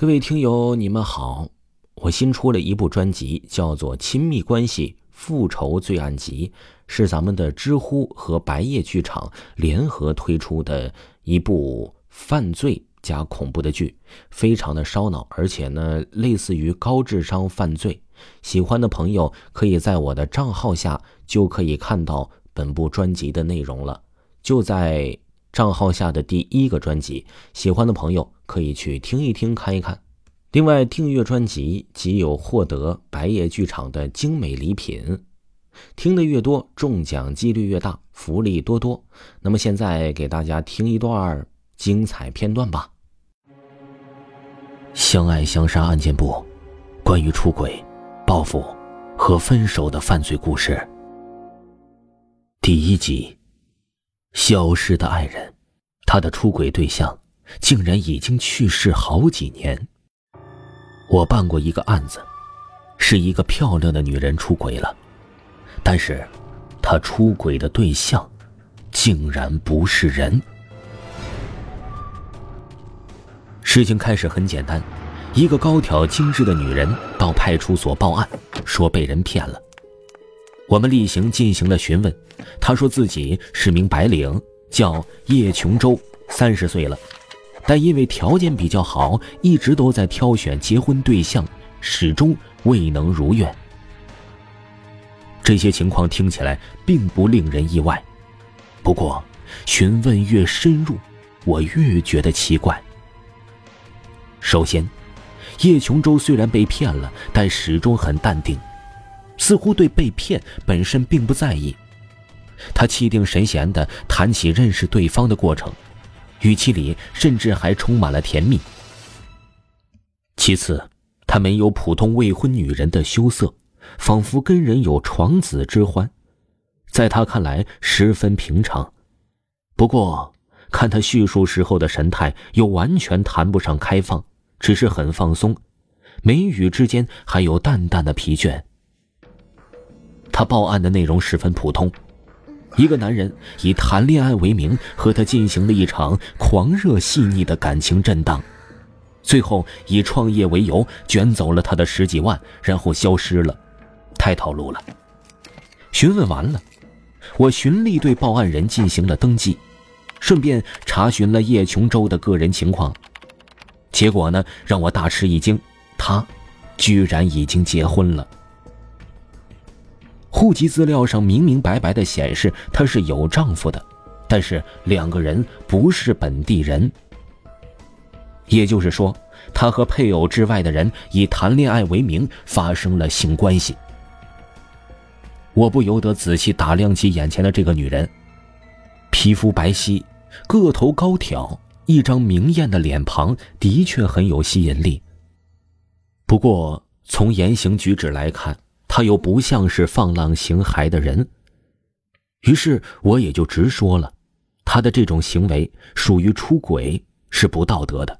各位听友，你们好！我新出了一部专辑，叫做《亲密关系复仇罪案集》，是咱们的知乎和白夜剧场联合推出的一部犯罪加恐怖的剧，非常的烧脑，而且呢，类似于高智商犯罪。喜欢的朋友可以在我的账号下就可以看到本部专辑的内容了，就在。账号下的第一个专辑，喜欢的朋友可以去听一听、看一看。另外，订阅专辑即有获得白夜剧场的精美礼品，听得越多，中奖几率越大，福利多多。那么，现在给大家听一段精彩片段吧。相爱相杀案件部，关于出轨、报复和分手的犯罪故事，第一集。消失的爱人，他的出轨对象竟然已经去世好几年。我办过一个案子，是一个漂亮的女人出轨了，但是，她出轨的对象，竟然不是人。事情开始很简单，一个高挑精致的女人到派出所报案，说被人骗了。我们例行进行了询问，她说自己是名白领，叫叶琼洲，三十岁了，但因为条件比较好，一直都在挑选结婚对象，始终未能如愿。这些情况听起来并不令人意外，不过询问越深入，我越觉得奇怪。首先，叶琼洲虽然被骗了，但始终很淡定。似乎对被骗本身并不在意，他气定神闲地谈起认识对方的过程，语气里甚至还充满了甜蜜。其次，他没有普通未婚女人的羞涩，仿佛跟人有床子之欢，在他看来十分平常。不过，看他叙述时候的神态，又完全谈不上开放，只是很放松，眉宇之间还有淡淡的疲倦。他报案的内容十分普通，一个男人以谈恋爱为名和他进行了一场狂热细腻的感情震荡，最后以创业为由卷走了他的十几万，然后消失了，太套路了。询问完了，我循例对报案人进行了登记，顺便查询了叶琼洲的个人情况，结果呢让我大吃一惊，他居然已经结婚了。户籍资料上明明白白的显示她是有丈夫的，但是两个人不是本地人。也就是说，她和配偶之外的人以谈恋爱为名发生了性关系。我不由得仔细打量起眼前的这个女人，皮肤白皙，个头高挑，一张明艳的脸庞，的确很有吸引力。不过从言行举止来看，他又不像是放浪形骸的人，于是我也就直说了，他的这种行为属于出轨，是不道德的。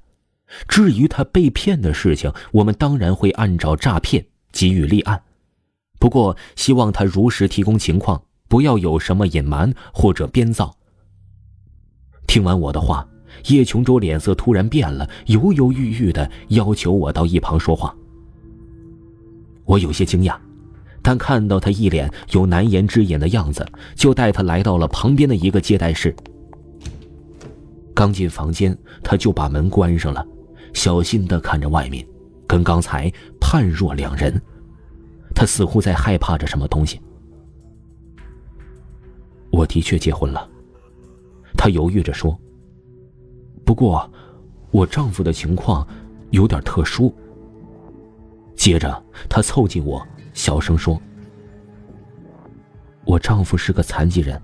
至于他被骗的事情，我们当然会按照诈骗给予立案，不过希望他如实提供情况，不要有什么隐瞒或者编造。听完我的话，叶琼州脸色突然变了，犹犹豫豫的要求我到一旁说话。我有些惊讶。但看到他一脸有难言之隐的样子，就带他来到了旁边的一个接待室。刚进房间，他就把门关上了，小心的看着外面，跟刚才判若两人。他似乎在害怕着什么东西。我的确结婚了，他犹豫着说。不过，我丈夫的情况有点特殊。接着，他凑近我。小声说：“我丈夫是个残疾人，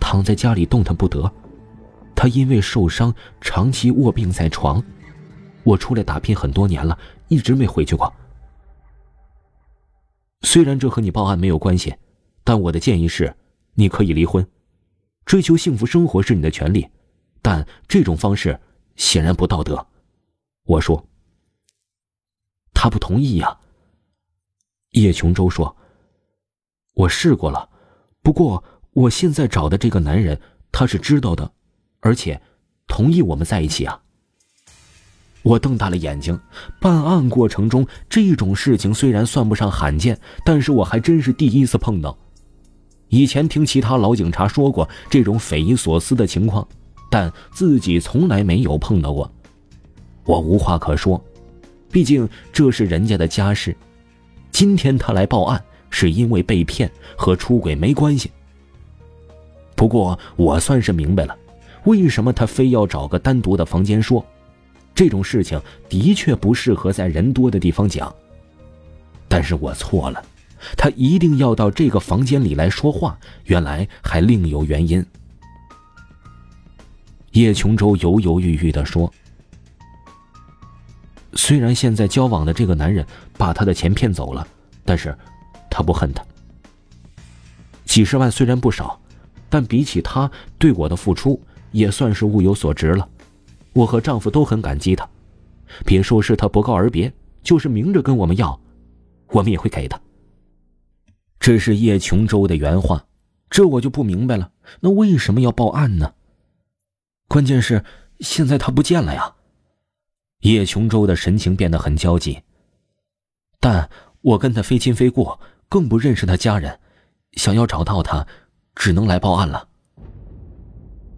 躺在家里动弹不得。他因为受伤，长期卧病在床。我出来打拼很多年了，一直没回去过。虽然这和你报案没有关系，但我的建议是，你可以离婚。追求幸福生活是你的权利，但这种方式显然不道德。”我说：“他不同意呀。”叶琼洲说：“我试过了，不过我现在找的这个男人，他是知道的，而且同意我们在一起啊。”我瞪大了眼睛，办案过程中这种事情虽然算不上罕见，但是我还真是第一次碰到。以前听其他老警察说过这种匪夷所思的情况，但自己从来没有碰到过。我无话可说，毕竟这是人家的家事。今天他来报案，是因为被骗，和出轨没关系。不过我算是明白了，为什么他非要找个单独的房间说。这种事情的确不适合在人多的地方讲。但是我错了，他一定要到这个房间里来说话，原来还另有原因。叶琼州犹犹豫豫的说：“虽然现在交往的这个男人把他的钱骗走了，但是，他不恨他。几十万虽然不少，但比起他对我的付出，也算是物有所值了。”我和丈夫都很感激他，别说是他不告而别，就是明着跟我们要，我们也会给他。这是叶琼州的原话，这我就不明白了，那为什么要报案呢？关键是现在他不见了呀！叶琼州的神情变得很焦急。但我跟他非亲非故，更不认识他家人，想要找到他，只能来报案了。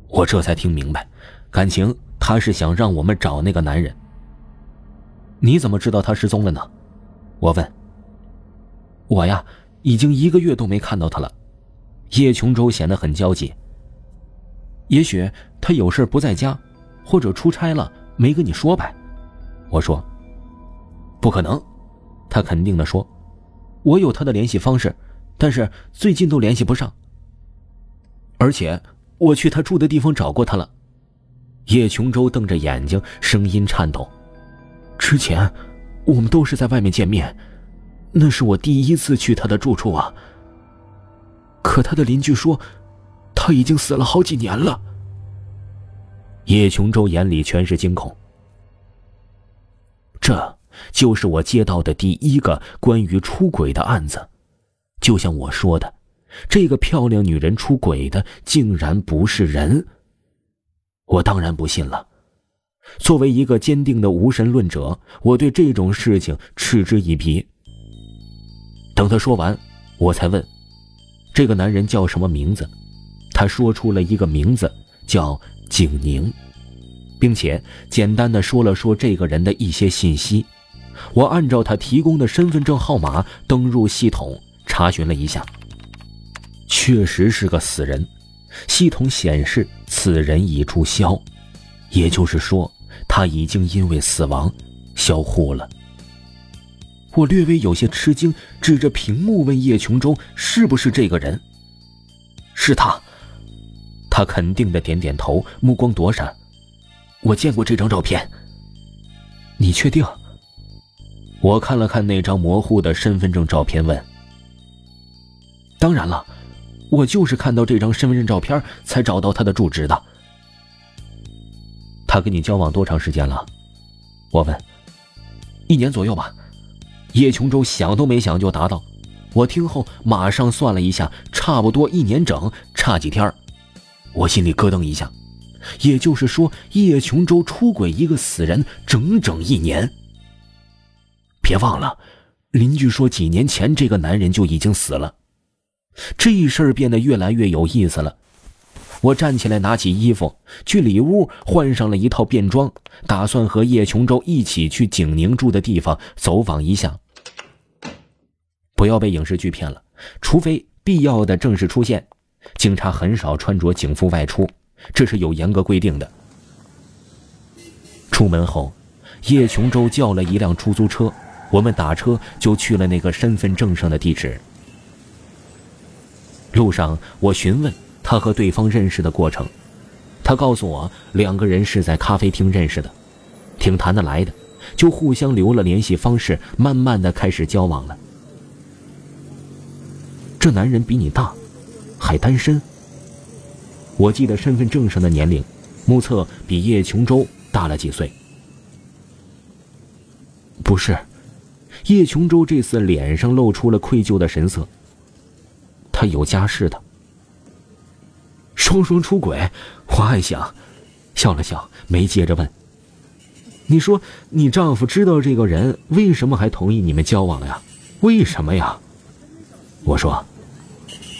我这才听明白，感情。他是想让我们找那个男人。你怎么知道他失踪了呢？我问。我呀，已经一个月都没看到他了。叶琼州显得很焦急。也许他有事不在家，或者出差了，没跟你说呗。我说。不可能，他肯定的说。我有他的联系方式，但是最近都联系不上。而且我去他住的地方找过他了。叶琼州瞪着眼睛，声音颤抖。之前，我们都是在外面见面，那是我第一次去他的住处啊。可他的邻居说，他已经死了好几年了。叶琼州眼里全是惊恐。这就是我接到的第一个关于出轨的案子，就像我说的，这个漂亮女人出轨的竟然不是人。我当然不信了。作为一个坚定的无神论者，我对这种事情嗤之以鼻。等他说完，我才问：“这个男人叫什么名字？”他说出了一个名字，叫景宁，并且简单的说了说这个人的一些信息。我按照他提供的身份证号码登入系统查询了一下，确实是个死人。系统显示此人已注销，也就是说，他已经因为死亡销户了。我略微有些吃惊，指着屏幕问叶琼州：“是不是这个人？”“是他。”他肯定的点点头，目光躲闪。“我见过这张照片。”“你确定？”我看了看那张模糊的身份证照片，问：“当然了。”我就是看到这张身份证照片才找到他的住址的。他跟你交往多长时间了？我问。一年左右吧。叶琼州想都没想就答道。我听后马上算了一下，差不多一年整，差几天我心里咯噔一下。也就是说，叶琼州出轨一个死人整整一年。别忘了，邻居说几年前这个男人就已经死了。这事儿变得越来越有意思了。我站起来，拿起衣服，去里屋换上了一套便装，打算和叶琼州一起去景宁住的地方走访一下。不要被影视剧骗了，除非必要的正式出现，警察很少穿着警服外出，这是有严格规定的。出门后，叶琼州叫了一辆出租车，我们打车就去了那个身份证上的地址。路上，我询问他和对方认识的过程，他告诉我两个人是在咖啡厅认识的，挺谈得来的，就互相留了联系方式，慢慢的开始交往了。这男人比你大，还单身。我记得身份证上的年龄，目测比叶琼州大了几岁。不是，叶琼州这次脸上露出了愧疚的神色。他有家室的，双双出轨，我暗想，笑了笑，没接着问。你说你丈夫知道这个人，为什么还同意你们交往呀？为什么呀？我说，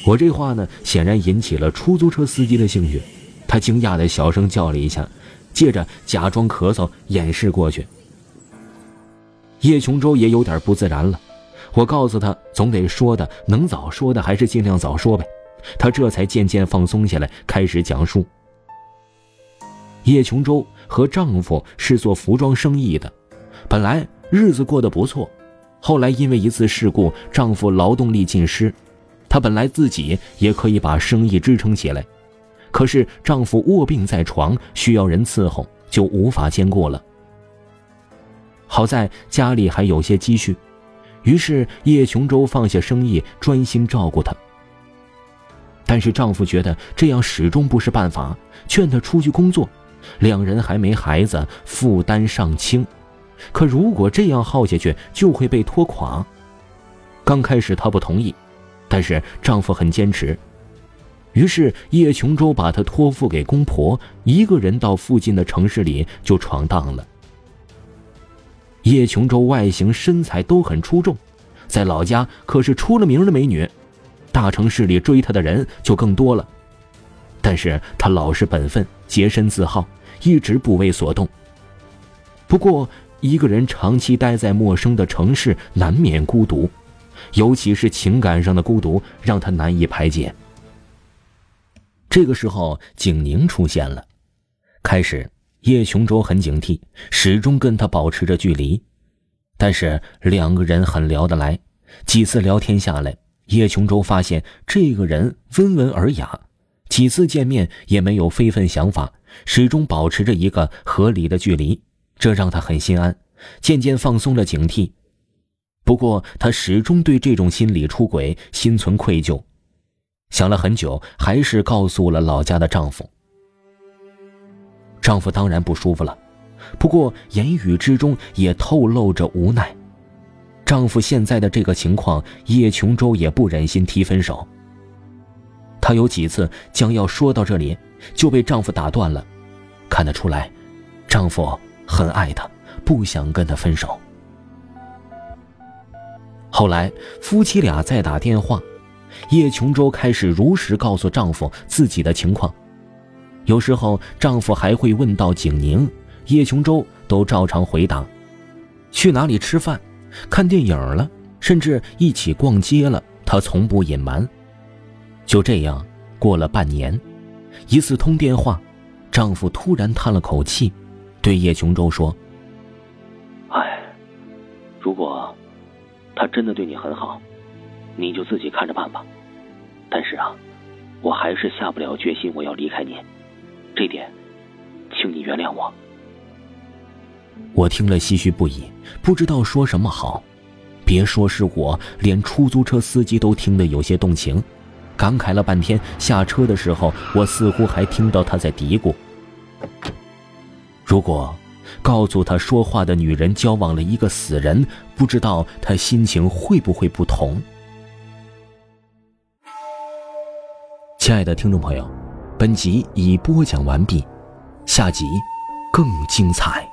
我这话呢，显然引起了出租车司机的兴趣，他惊讶的小声叫了一下，接着假装咳嗽掩饰过去。叶琼州也有点不自然了，我告诉他，总得说的，能早说的还是尽量早说呗。他这才渐渐放松下来，开始讲述。叶琼州。和丈夫是做服装生意的，本来日子过得不错，后来因为一次事故，丈夫劳动力尽失，她本来自己也可以把生意支撑起来，可是丈夫卧病在床，需要人伺候，就无法兼顾了。好在家里还有些积蓄，于是叶琼州放下生意，专心照顾她。但是丈夫觉得这样始终不是办法，劝她出去工作。两人还没孩子，负担尚轻，可如果这样耗下去，就会被拖垮。刚开始她不同意，但是丈夫很坚持，于是叶琼州把她托付给公婆，一个人到附近的城市里就闯荡了。叶琼州外形身材都很出众，在老家可是出了名的美女，大城市里追她的人就更多了。但是她老实本分，洁身自好。一直不为所动。不过，一个人长期待在陌生的城市，难免孤独，尤其是情感上的孤独，让他难以排解。这个时候，景宁出现了。开始，叶琼州很警惕，始终跟他保持着距离。但是两个人很聊得来，几次聊天下来，叶琼州发现这个人温文尔雅，几次见面也没有非分想法。始终保持着一个合理的距离，这让他很心安，渐渐放松了警惕。不过，他始终对这种心理出轨心存愧疚，想了很久，还是告诉了老家的丈夫。丈夫当然不舒服了，不过言语之中也透露着无奈。丈夫现在的这个情况，叶琼州也不忍心提分手。她有几次将要说到这里。就被丈夫打断了，看得出来，丈夫很爱她，不想跟她分手。后来夫妻俩再打电话，叶琼州开始如实告诉丈夫自己的情况，有时候丈夫还会问到景宁，叶琼州都照常回答。去哪里吃饭、看电影了，甚至一起逛街了，她从不隐瞒。就这样过了半年。一次通电话，丈夫突然叹了口气，对叶琼州说：“哎，如果他真的对你很好，你就自己看着办吧。但是啊，我还是下不了决心，我要离开你。这点，请你原谅我。”我听了唏嘘不已，不知道说什么好。别说是我，连出租车司机都听得有些动情。感慨了半天，下车的时候，我似乎还听到他在嘀咕：“如果告诉他说话的女人交往了一个死人，不知道他心情会不会不同。”亲爱的听众朋友，本集已播讲完毕，下集更精彩。